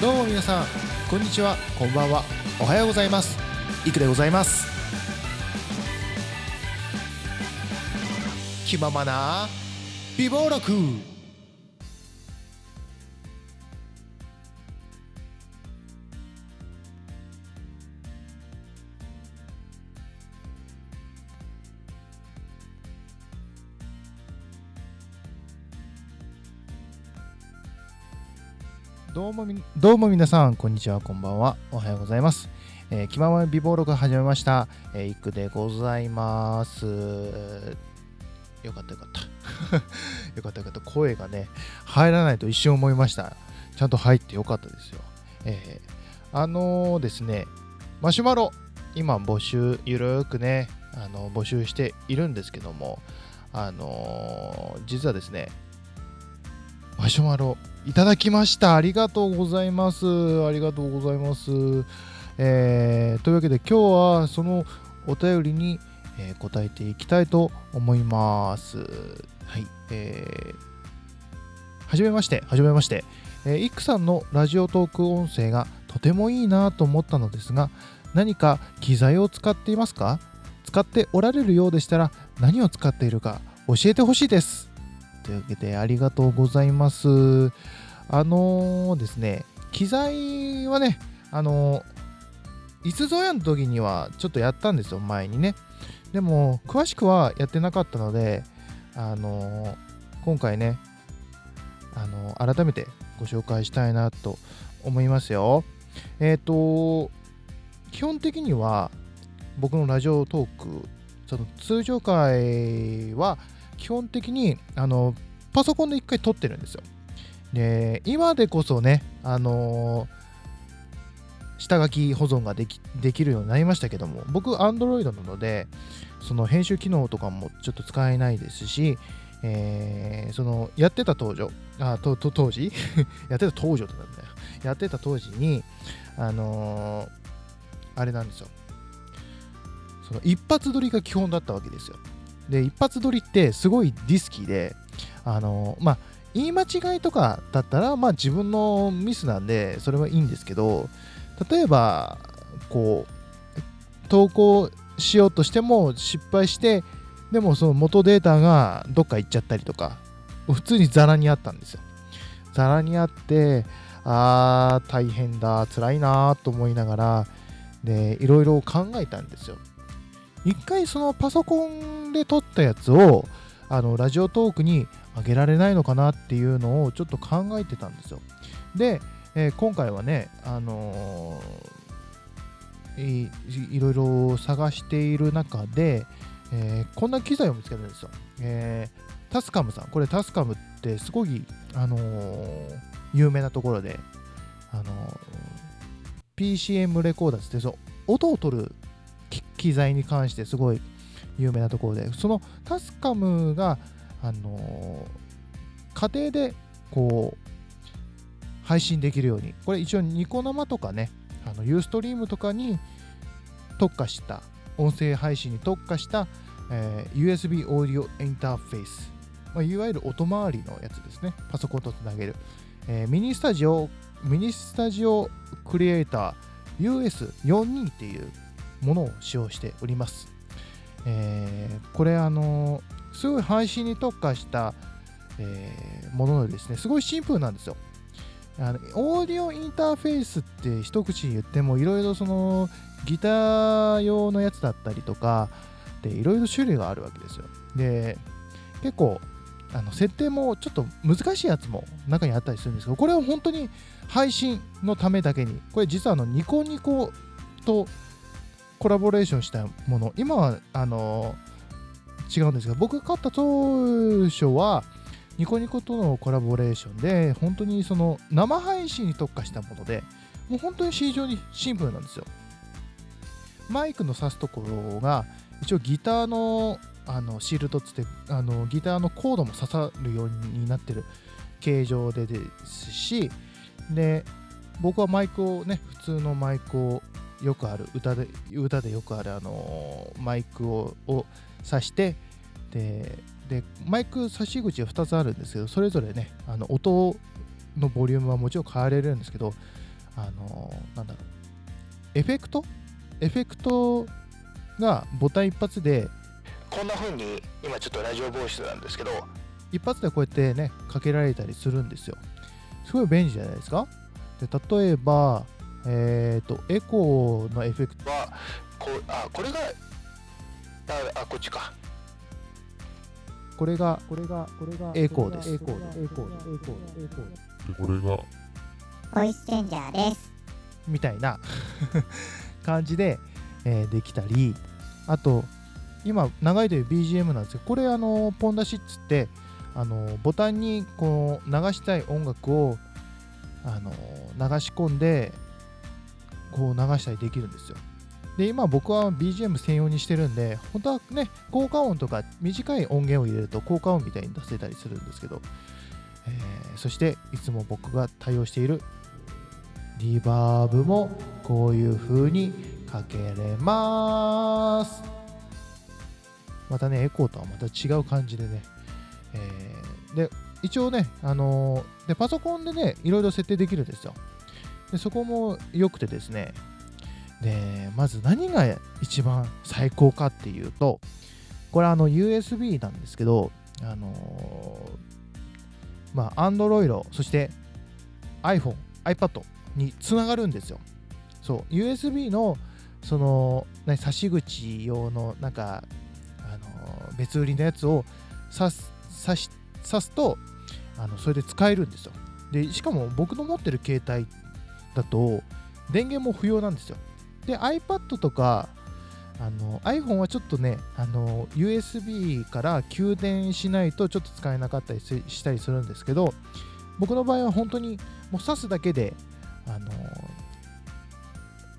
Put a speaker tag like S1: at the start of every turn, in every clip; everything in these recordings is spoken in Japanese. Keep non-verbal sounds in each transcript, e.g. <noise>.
S1: どうも皆さんこんにちは。こんばんは。おはようございます。いくでございます。気ままな美貌録。どうもみどうも皆さんこんにちはこんばんはおはようございます、えー、気ままな美貌録始めました、えー、いくでございます。よかったよかった。<laughs> よかったよかった。声がね入らないと一瞬思いました。ちゃんと入ってよかったですよ。えー、あのー、ですねマシュマロ今募集ゆるーくねあの募集しているんですけどもあのー、実はですねマシュマロいただきました。ありがとうございます。ありがとうございます。えー、というわけで今日はそのお便りに、えー、答えていきたいと思います。はい。えー、はじめまして、はじめまして。えー、イックさんのラジオトーク音声がとてもいいなと思ったのですが、何か機材を使っていますか？使っておられるようでしたら何を使っているか教えてほしいです。というわけでありがとうございます。あのー、ですね、機材はね、あのー、いつぞやの時にはちょっとやったんですよ、前にね。でも、詳しくはやってなかったので、あのー、今回ね、あの改めてご紹介したいなと思いますよ。えっ、と、基本的には僕のラジオトーク、その通常回は、基本的にあのパソコンで一回撮ってるんですよ。で、今でこそね、あのー、下書き保存ができできるようになりましたけども、僕、Android なので、その編集機能とかもちょっと使えないですし、えー、そのやってた当時、あとと当時？<laughs> やってた当時ってなんだよ。やってた当時に、あのー、あれなんですよ。その一発撮りが基本だったわけですよ。で、一発撮りってすごいリスキーで、あのまあ、言い間違いとかだったら、まあ自分のミスなんで、それはいいんですけど、例えば、こう、投稿しようとしても失敗して、でもその元データがどっか行っちゃったりとか、普通にザラにあったんですよ。ザラにあって、あー、大変だ、辛いなと思いながら、で、いろいろ考えたんですよ。一回そのパソコンで撮ったやつをあのラジオトークに上げられないのかなっていうのをちょっと考えてたんですよ。で、えー、今回はね、あのー、いろいろ探している中で、えー、こんな機材を見つけたんですよ。えー、タスカムさん。これタスカムってすごい、あのー、有名なところで、あの PCM レコーダーってそ音を取る機材に関してすごい有名なところで、そのタスカムが、あのー、家庭でこう配信できるように、これ一応ニコ生とかね、あのユーストリームとかに特化した、音声配信に特化した、えー、USB オーディオインターフェース、まあ、いわゆる音回りのやつですね、パソコンとつなげる。えー、ミニスタジオ、ミニスタジオクリエイター US42 っていうものを使用しております。えー、これあのすごい配信に特化した、えー、ものでですね、すごいシンプルなんですよ。あのオーディオインターフェースって一口に言ってもいろいろそのギター用のやつだったりとかでいろいろ種類があるわけですよ。で結構あの設定もちょっと難しいやつも中にあったりするんですけどこれは本当に配信のためだけにこれ実はあのニコニコとコラボレーションしたもの。今はあの違うんですが僕が買った当初はニコニコとのコラボレーションで本当にその生配信に特化したものでもう本当に非常にシンプルなんですよ。マイクの挿すところが一応ギターのあのシールドつってあのギターのコードも刺さるようになってる形状でですしで僕はマイクをね普通のマイクをよくある歌で歌でよくあるあのマイクをを挿してででマイク差し口は2つあるんですけどそれぞれねあの音のボリュームはもちろん変えられるんですけどあのなんだろうエフェクト？エフェクトがボタン一発でこんな風に今ちょっとラジオボイスなんですけど一発でこうやってねかけられたりするんですよ。すごい便利じゃないですか？で例えばえっ、ー、とエコーのエフェクトはこあこれがああこっちかこれがこれがこれがエコーです。エコーです。エコーです。エコーです。エコーです。
S2: これが
S3: ボイスチェンジャーです。
S1: みたいな <laughs> 感じで、えー、できたり、あと今長いという BGM なんですけど、これあのポンダシッツってあのボタンにこう流したい音楽をあの流し込んでこう流したりできるんですよ。で、今僕は BGM 専用にしてるんで、本当はね、効果音とか短い音源を入れると効果音みたいに出せたりするんですけど、えー、そしていつも僕が対応しているリバーブもこういう風にかけれます。またね、エコーとはまた違う感じでね、えー、で、一応ね、あのー、で、パソコンでね、いろいろ設定できるんですよ。で、そこも良くてですね、で、まず何が一番最高かっていうと、これあの USB なんですけど、あのー、まあ、Android、そして iPhone、iPad につながるんですよ。そう、USB のその、ね、差し口用のなんか、あのー、別売りのやつを挿す挿し挿すとあのそれで使えるんですよ。で、しかも僕の持ってる携帯だと電源も不要なんですよ。で iPad とかあの iPhone はちょっとねあの USB から給電しないとちょっと使えなかったりしたりするんですけど僕の場合は本当にもう挿すだけであの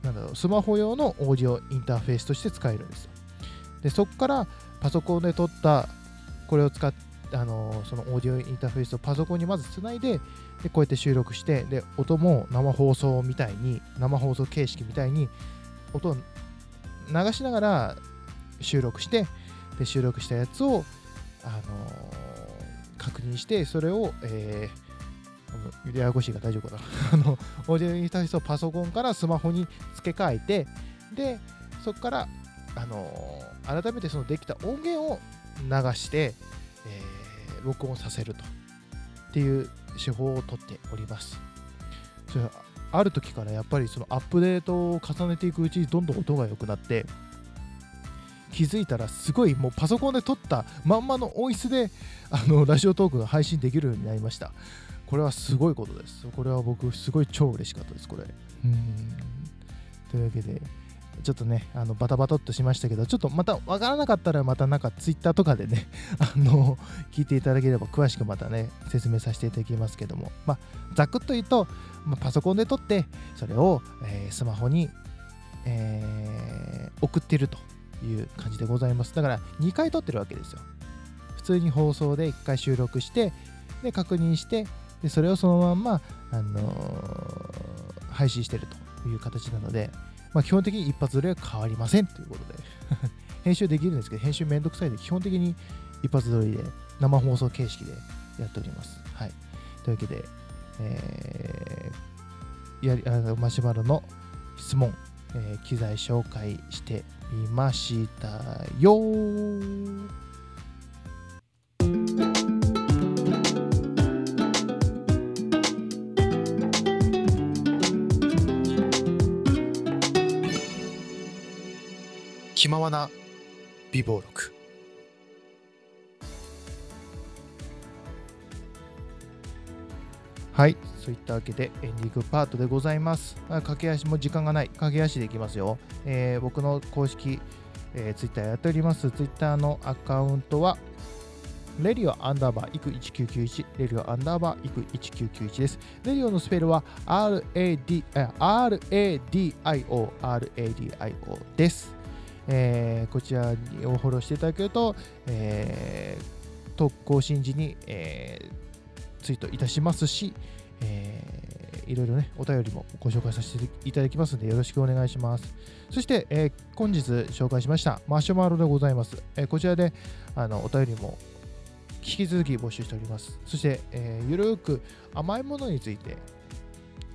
S1: なんだろうスマホ用のオーディオインターフェースとして使えるんですよでそこからパソコンで撮ったこれを使ってあのそのオーディオインターフェースをパソコンにまずつないででこうやって収録してで音も生放送みたいに生放送形式みたいに音を流しながら収録してで収録したやつを、あの、確認してそれを、えー、ややこしいが大丈夫かな。<laughs> あのオーディオインターフェースをパソコンからスマホに付け替えてでそこから、あの、改めてそのできた音源を流して、えー、録音させると。っていう手法をとっております。それある時からやっぱりそのアップデートを重ねていくうちにどんどん音が良くなって気づいたらすごいもうパソコンで撮ったまんまの音質であのラジオトークが配信できるようになりました。これはすごいことです。これは僕すごい超嬉しかったですこれ。うん。というわけでちょっとね、あのバタバタっとしましたけど、ちょっとまたわからなかったら、またなんかツイッターとかでね、<laughs> あの、聞いていただければ詳しくまたね、説明させていただきますけども、まあ、ざくっと言うと、まあ、パソコンで撮って、それを、えー、スマホに、えー、送ってるという感じでございます。だから、2回撮ってるわけですよ。普通に放送で1回収録して、で、確認して、でそれをそのまんま、あのー、配信してるという形なので、まあ、基本的に一発撮りは変わりませんということで <laughs> 編集できるんですけど、編集めんどくさいので、基本的に一発撮りで生放送形式でやっております。はい。というわけで、えー、やりあのマシュマロの質問、えー、機材紹介してみましたよ気ままな美貌録。はいそういったわけでエンディングパートでございます。駆け足も時間がない。駆け足でいきますよ、えー、僕の公式、えー、ツイッターやっております。ツイッターのアカウントはレディオアンダーバーイク1991レディオアンダーバーイク1991です。レディオのスペルは RAD RADIO RADIO です。えー、こちらをフォローしていただけると、えー、投稿新時に、えー、ツイートいたしますし、えー、いろいろね、お便りもご紹介させていただきますので、よろしくお願いします。そして、えー、本日紹介しましたマシュマロでございます。えー、こちらであのお便りも引き続き募集しております。そして、えー、ゆるく甘いものについて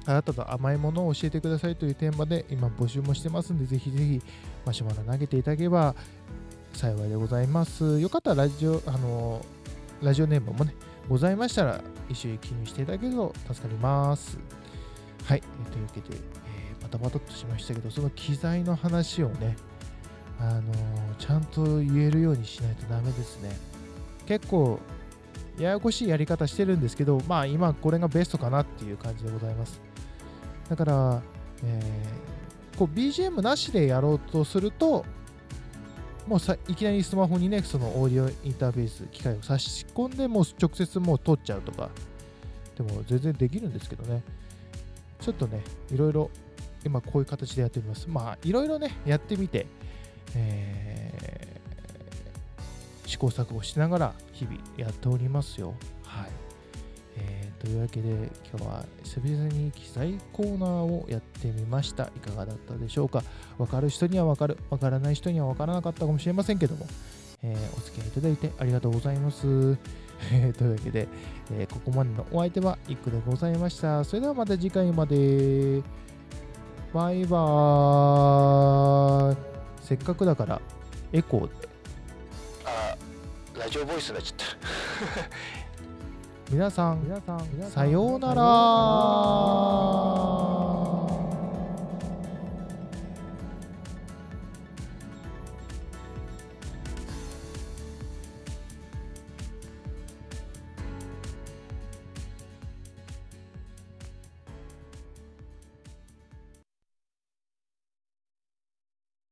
S1: あなたの甘いものを教えてくださいというテーマで今募集もしてますんで、ぜひぜひマシュマロ投げていただければ幸いでございます。よかったらラジオ、あの、ラジオネームもね、ございましたら一緒に記入していただけると助かります。はい、というわけで、えーバタバタっとしましたけど、その機材の話をね、あのちゃんと言えるようにしないとダメですね。結構、ややこしいやり方してるんですけど、まあ今これがベストかなっていう感じでございます。だから、えーこう BGM なしでやろうとすると、もうさいきなりスマホにね、そのオーディオインターフェース、機械を差し込んで、もう直接もう撮っちゃうとか、でも全然できるんですけどね、ちょっとね、いろいろ今こういう形でやってみます。まあ、いろいろね、やってみて、えー試行錯誤しながら日々やっておりますよ。というわけで今日は久々に機材コーナーをやってみました。いかがだったでしょうか？わかる人にはわかる、わからない人にはわからなかったかもしれませんけども、えーお付き合いいただいてありがとうございます。というわけで、えーここまでのお相手はイックでございました。それではまた次回まで。バイバーイ。せっかくだからエコーで。あ、ラジオボイスになっちゃった。皆さん、さようなら。